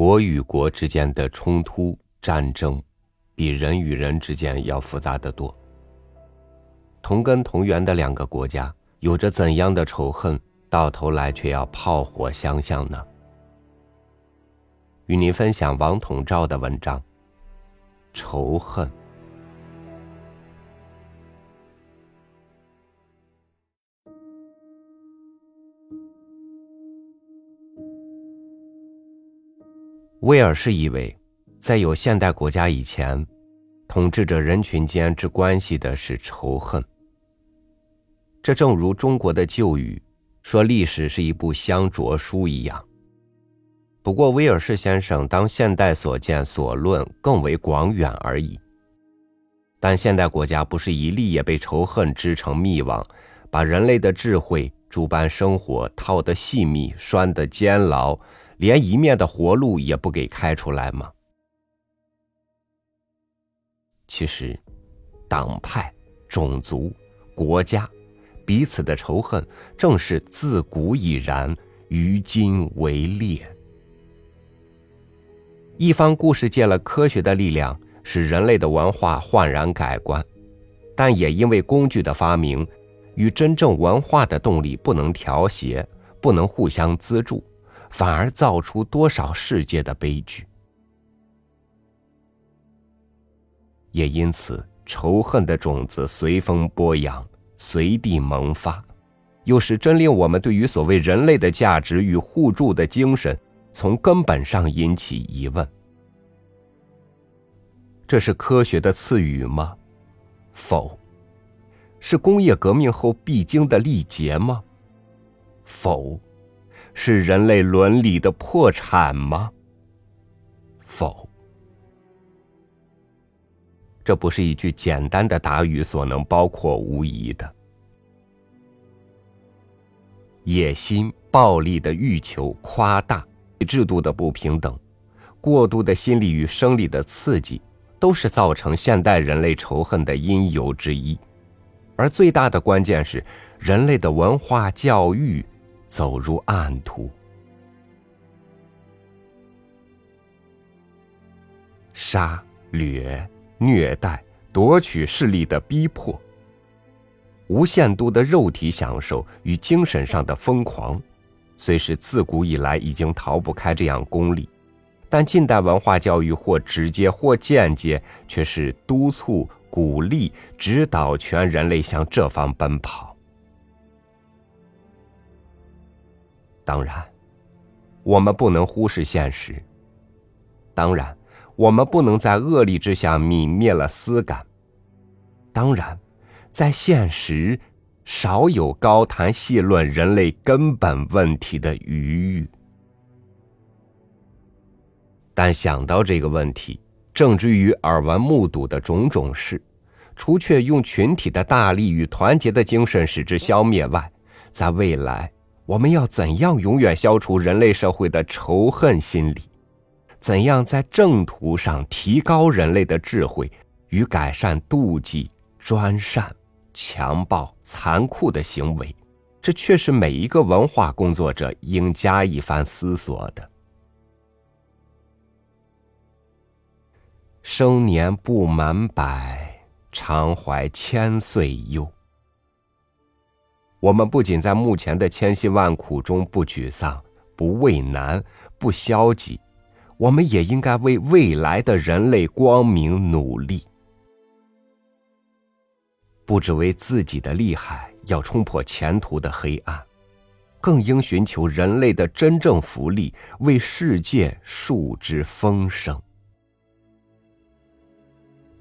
国与国之间的冲突战争，比人与人之间要复杂的多。同根同源的两个国家，有着怎样的仇恨，到头来却要炮火相向呢？与您分享王统照的文章《仇恨》。威尔士以为，在有现代国家以前，统治着人群间之关系的是仇恨。这正如中国的旧语说：“历史是一部香灼书”一样。不过，威尔士先生当现代所见所论更为广远而已。但现代国家不是一粒也被仇恨织成密网，把人类的智慧、诸般生活套得细密、拴得坚牢。连一面的活路也不给开出来吗？其实，党派、种族、国家彼此的仇恨，正是自古已然，于今为烈。一方故事借了科学的力量，使人类的文化焕然改观，但也因为工具的发明，与真正文化的动力不能调谐，不能互相资助。反而造出多少世界的悲剧，也因此仇恨的种子随风播扬，随地萌发，又使真令我们对于所谓人类的价值与互助的精神，从根本上引起疑问：这是科学的赐予吗？否。是工业革命后必经的历劫吗？否。是人类伦理的破产吗？否，这不是一句简单的答语所能包括无疑的。野心、暴力的欲求、夸大制度的不平等、过度的心理与生理的刺激，都是造成现代人类仇恨的因由之一。而最大的关键是人类的文化教育。走入暗途，杀掠、虐待、夺取势力的逼迫，无限度的肉体享受与精神上的疯狂，虽是自古以来已经逃不开这样功利，但近代文化教育或直接或间接，却是督促、鼓励、指导全人类向这方奔跑。当然，我们不能忽视现实。当然，我们不能在恶力之下泯灭了思感。当然，在现实少有高谈细论人类根本问题的余裕。但想到这个问题，正之于耳闻目睹的种种事，除却用群体的大力与团结的精神使之消灭外，在未来。我们要怎样永远消除人类社会的仇恨心理？怎样在正途上提高人类的智慧与改善妒忌、专善、强暴、残酷的行为？这却是每一个文化工作者应加一番思索的。生年不满百，常怀千岁忧。我们不仅在目前的千辛万苦中不沮丧、不畏难、不消极，我们也应该为未来的人类光明努力。不只为自己的厉害要冲破前途的黑暗，更应寻求人类的真正福利，为世界树之丰盛。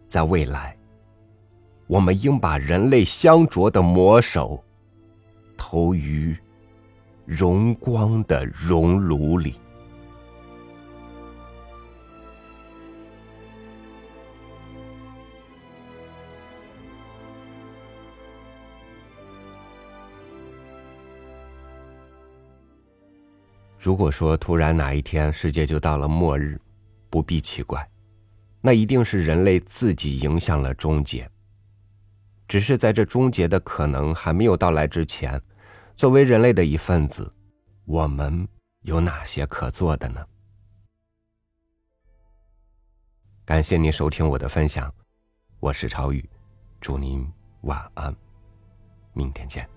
在未来，我们应把人类相啄的魔手。投于荣光的熔炉里。如果说突然哪一天世界就到了末日，不必奇怪，那一定是人类自己影响了终结。只是在这终结的可能还没有到来之前。作为人类的一份子我们有哪些可做的呢？感谢您收听我的分享我是朝宇祝您晚安明天见。